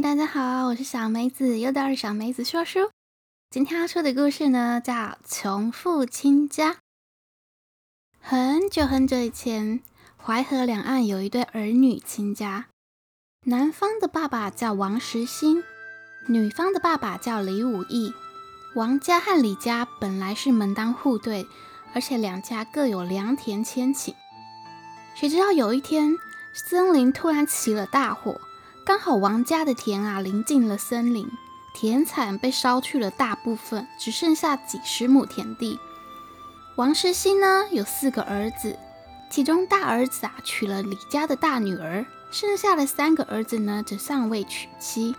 大家好，我是小梅子，又到了小梅子说书。今天要说的故事呢，叫《穷父亲家》。很久很久以前，淮河两岸有一对儿女亲家，男方的爸爸叫王时兴，女方的爸爸叫李武义。王家和李家本来是门当户对，而且两家各有良田千顷。谁知道有一天，森林突然起了大火。刚好王家的田啊临近了森林，田产被烧去了大部分，只剩下几十亩田地。王世兴呢有四个儿子，其中大儿子啊娶了李家的大女儿，剩下的三个儿子呢则尚未娶妻，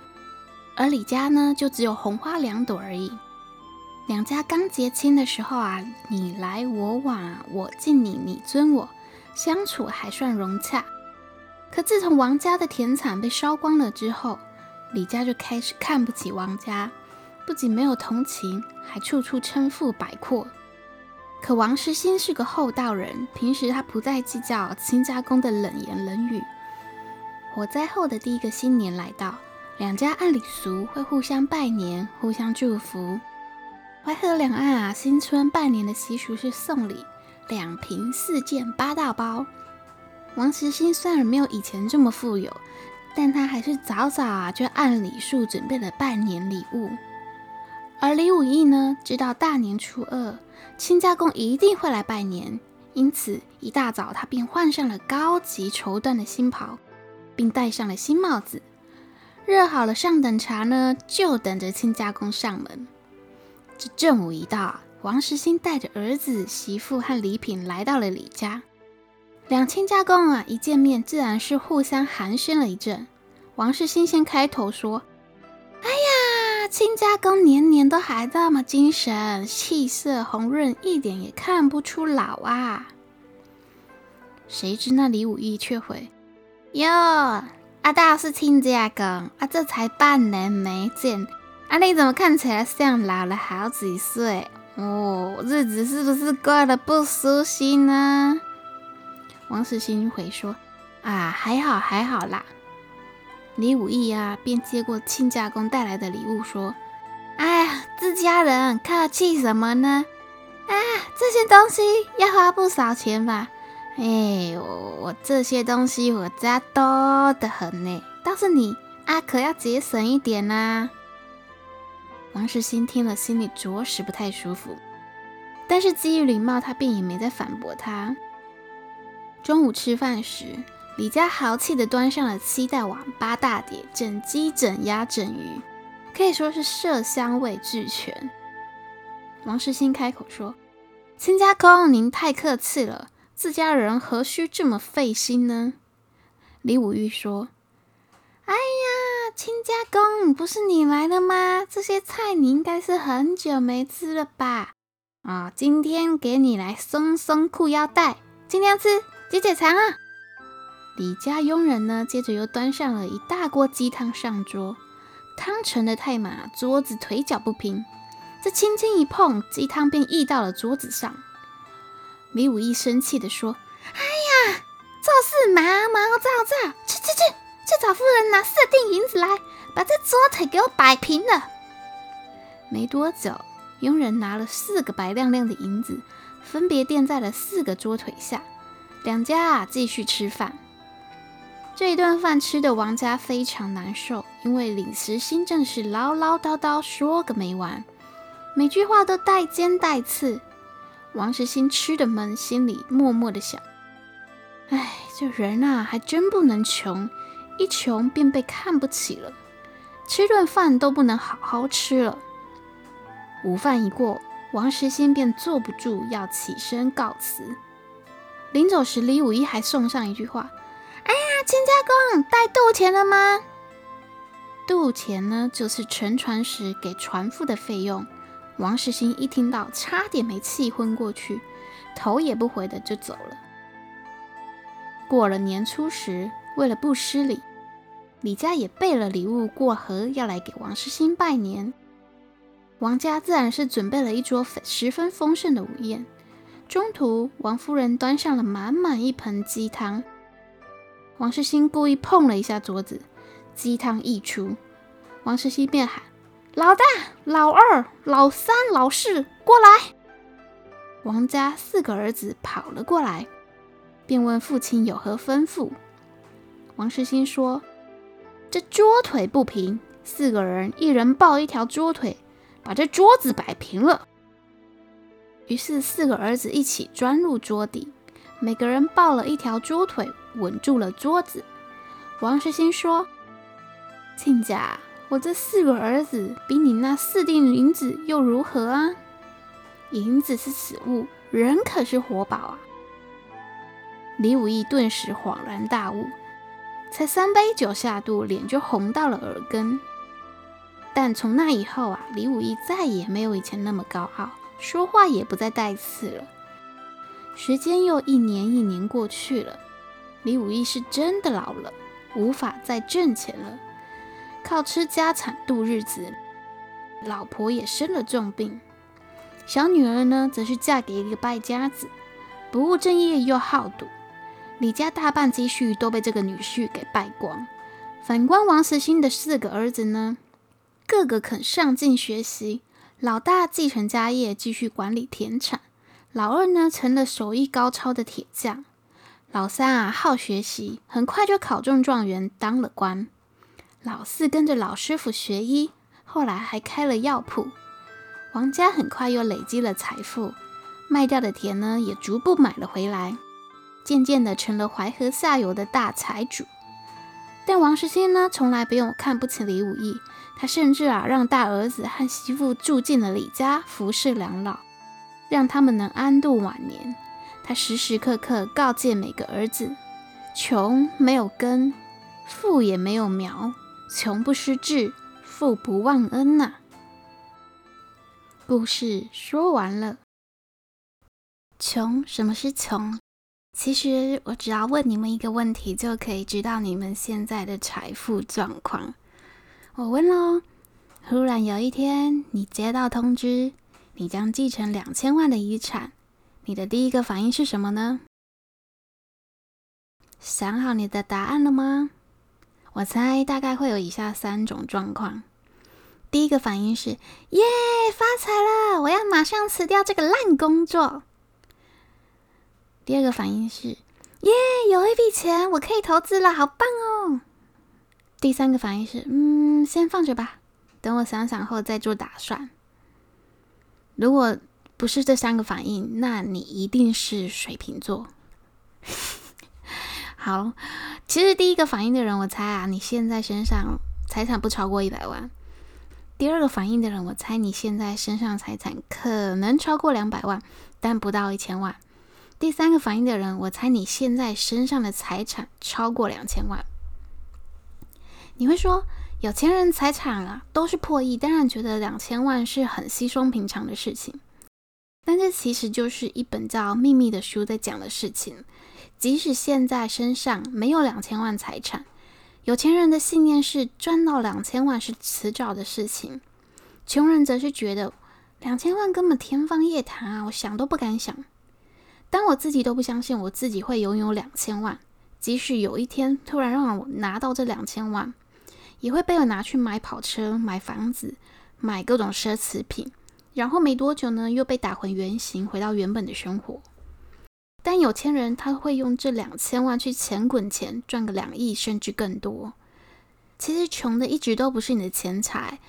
而李家呢就只有红花两朵而已。两家刚结亲的时候啊，你来我往啊，我敬你，你尊我，相处还算融洽。可自从王家的田产被烧光了之后，李家就开始看不起王家，不仅没有同情，还处处称富摆阔。可王时兴是个厚道人，平时他不再计较亲家公的冷言冷语。火灾后的第一个新年来到，两家按礼俗会互相拜年，互相祝福。淮河两岸啊，新春拜年的习俗是送礼，两瓶四件八大包。王时兴虽然没有以前这么富有，但他还是早早啊就按礼数准备了拜年礼物。而李武义呢，知道大年初二亲家公一定会来拜年，因此一大早他便换上了高级绸缎的新袍，并戴上了新帽子，热好了上等茶呢，就等着亲家公上门。这正午一到，王时兴带着儿子、媳妇和礼品来到了李家。两亲家公啊，一见面自然是互相寒暄了一阵。王世新先开头说：“哎呀，亲家公年年都还这么精神，气色红润，一点也看不出老啊。”谁知那李武义却回：“哟，阿大是亲家公啊，这才半年没见，啊，你怎么看起来像老了好几岁？哦，日子是不是过得不舒心呢？”王世兴回说：“啊，还好还好啦。”李武义啊，便接过亲家公带来的礼物，说：“哎呀，自家人客气什么呢？啊，这些东西要花不少钱吧？哎，我我这些东西我家多得很呢，倒是你啊，可要节省一点呐、啊。”王世兴听了，心里着实不太舒服，但是基于礼貌，他便也没再反驳他。中午吃饭时，李家豪气地端上了七大碗八大碟，整鸡、整鸭、整鱼，可以说是色香味俱全。王世兴开口说：“亲家公，您太客气了，自家人何须这么费心呢？”李武玉说：“哎呀，亲家公，不是你来了吗？这些菜你应该是很久没吃了吧？啊，今天给你来松松裤腰带，今天吃。”解解馋啊！李家佣人呢，接着又端上了一大锅鸡汤上桌，汤盛得太满，桌子腿脚不平。这轻轻一碰，鸡汤便溢到了桌子上。李武义生气地说：“哎呀，做事毛毛躁躁，去去去，去找夫人拿四锭银子来，把这桌腿给我摆平了。”没多久，佣人拿了四个白亮亮的银子，分别垫在了四个桌腿下。两家啊，继续吃饭。这一顿饭吃的王家非常难受，因为李时兴正是唠唠叨叨说个没完，每句话都带尖带刺。王时兴吃的闷，心里默默的想：哎，这人啊，还真不能穷，一穷便被看不起了，吃顿饭都不能好好吃了。午饭一过，王时兴便坐不住，要起身告辞。临走时，李五一还送上一句话：“哎呀，亲家公带渡钱了吗？”渡钱呢，就是乘船时给船夫的费用。王世兴一听到，差点没气昏过去，头也不回的就走了。过了年初十，为了不失礼，李家也备了礼物过河，要来给王世兴拜年。王家自然是准备了一桌十分丰盛的午宴。中途，王夫人端上了满满一盆鸡汤。王时兴故意碰了一下桌子，鸡汤溢出，王世兴便喊：“老大、老二、老三、老四，过来！”王家四个儿子跑了过来，便问父亲有何吩咐。王世兴说：“这桌腿不平，四个人一人抱一条桌腿，把这桌子摆平了。”于是四个儿子一起钻入桌底，每个人抱了一条桌腿，稳住了桌子。王世兴说：“亲家，我这四个儿子比你那四锭银子又如何啊？银子是死物，人可是活宝啊！”李武义顿时恍然大悟，才三杯酒下肚，脸就红到了耳根。但从那以后啊，李武义再也没有以前那么高傲。说话也不再带刺了。时间又一年一年过去了，李武义是真的老了，无法再挣钱了，靠吃家产度日子。老婆也生了重病，小女儿呢，则是嫁给一个败家子，不务正业又好赌，李家大半积蓄都被这个女婿给败光。反观王慈心的四个儿子呢，个个肯上进学习。老大继承家业，继续管理田产；老二呢，成了手艺高超的铁匠；老三啊，好学习，很快就考中状元，当了官；老四跟着老师傅学医，后来还开了药铺。王家很快又累积了财富，卖掉的田呢，也逐步买了回来，渐渐的成了淮河下游的大财主。但王世兴呢，从来不用看不起李武义。他甚至啊，让大儿子和媳妇住进了李家，服侍两老，让他们能安度晚年。他时时刻刻告诫每个儿子：穷没有根，富也没有苗；穷不失志，富不忘恩呐、故事说完了。穷，什么是穷？其实我只要问你们一个问题，就可以知道你们现在的财富状况。我问喽，忽然有一天，你接到通知，你将继承两千万的遗产，你的第一个反应是什么呢？想好你的答案了吗？我猜大概会有以下三种状况。第一个反应是：耶，发财了！我要马上辞掉这个烂工作。第二个反应是：耶，有一笔钱，我可以投资了，好棒哦！第三个反应是，嗯，先放着吧，等我想想后再做打算。如果不是这三个反应，那你一定是水瓶座。好，其实第一个反应的人，我猜啊，你现在身上财产不超过一百万。第二个反应的人，我猜你现在身上财产可能超过两百万，但不到一千万。第三个反应的人，我猜你现在身上的财产超过两千万。你会说，有钱人财产啊都是破亿，当然觉得两千万是很稀松平常的事情。但这其实就是一本叫《秘密》的书在讲的事情。即使现在身上没有两千万财产，有钱人的信念是赚到两千万是迟早的事情，穷人则是觉得两千万根本天方夜谭啊，我想都不敢想。当我自己都不相信我自己会拥有两千万，即使有一天突然让我拿到这两千万。也会被我拿去买跑车、买房子、买各种奢侈品，然后没多久呢，又被打回原形，回到原本的生活。但有钱人他会用这两千万去钱滚钱，赚个两亿甚至更多。其实穷的一直都不是你的钱财，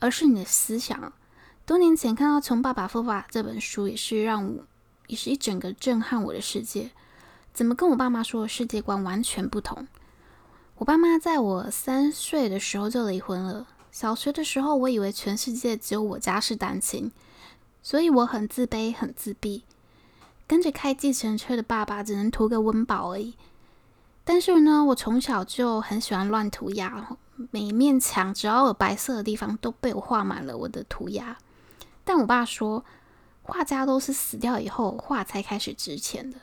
而是你的思想。多年前看到《穷爸爸富爸爸》这本书，也是让我，也是一整个震撼我的世界。怎么跟我爸妈说的世界观完全不同？我爸妈在我三岁的时候就离婚了。小学的时候，我以为全世界只有我家是单亲，所以我很自卑、很自闭。跟着开计程车的爸爸只能图个温饱而已。但是呢，我从小就很喜欢乱涂鸦，每一面墙只要有白色的地方都被我画满了我的涂鸦。但我爸说，画家都是死掉以后画才开始值钱的。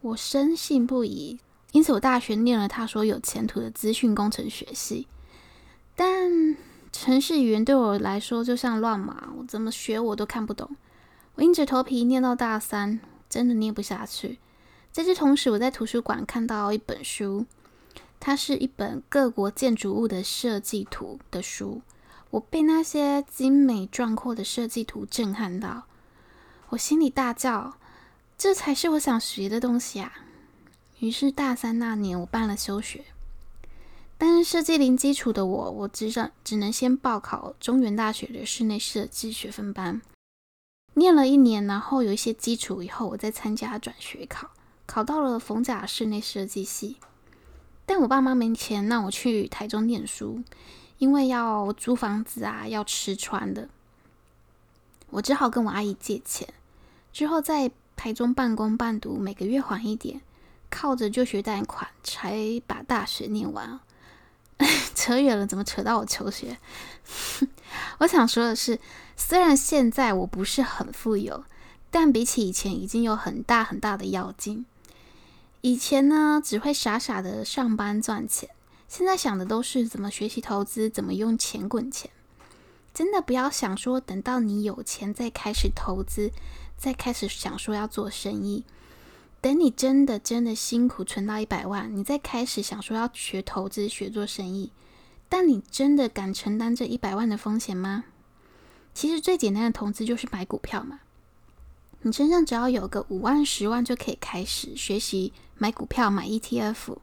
我深信不疑。因此，我大学念了他说有前途的资讯工程学系，但程式语言对我来说就像乱码，我怎么学我都看不懂。我硬着头皮念到大三，真的念不下去。在这同时，我在图书馆看到一本书，它是一本各国建筑物的设计图的书。我被那些精美壮阔的设计图震撼到，我心里大叫：“这才是我想学的东西啊！”于是大三那年，我办了休学。但是设计零基础的我，我只想只能先报考中原大学的室内设计学分班，念了一年，然后有一些基础以后，我再参加转学考，考到了逢甲室内设计系。但我爸妈没钱让我去台中念书，因为要租房子啊，要吃穿的，我只好跟我阿姨借钱，之后在台中半工半读，每个月还一点，靠着就学贷款才把大学念完。扯远了，怎么扯到我求学？我想说的是，虽然现在我不是很富有，但比起以前已经有很大很大的跃进。以前呢，只会傻傻的上班赚钱，现在想的都是怎么学习投资，怎么用钱滚钱。真的不要想说等到你有钱再开始投资，再开始想说要做生意。等你真的真的辛苦存到一百万，你再开始想说要学投资、学做生意，但你真的敢承担这一百万的风险吗？其实最简单的投资就是买股票嘛。你身上只要有个五万、十万就可以开始学习买股票、买 ETF。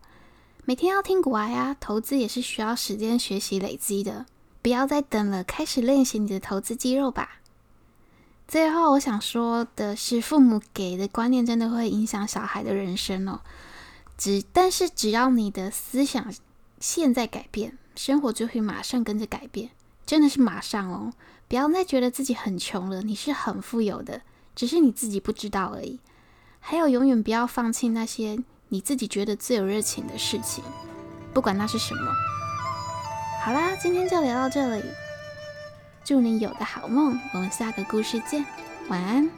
每天要听股癌啊，投资也是需要时间学习累积的。不要再等了，开始练习你的投资肌肉吧。最后，我想说的是，父母给的观念真的会影响小孩的人生哦。只但是，只要你的思想现在改变，生活就会马上跟着改变，真的是马上哦！不要再觉得自己很穷了，你是很富有的，只是你自己不知道而已。还有，永远不要放弃那些你自己觉得最有热情的事情，不管那是什么。好啦，今天就聊到这里。祝你有个好梦，我们下个故事见，晚安。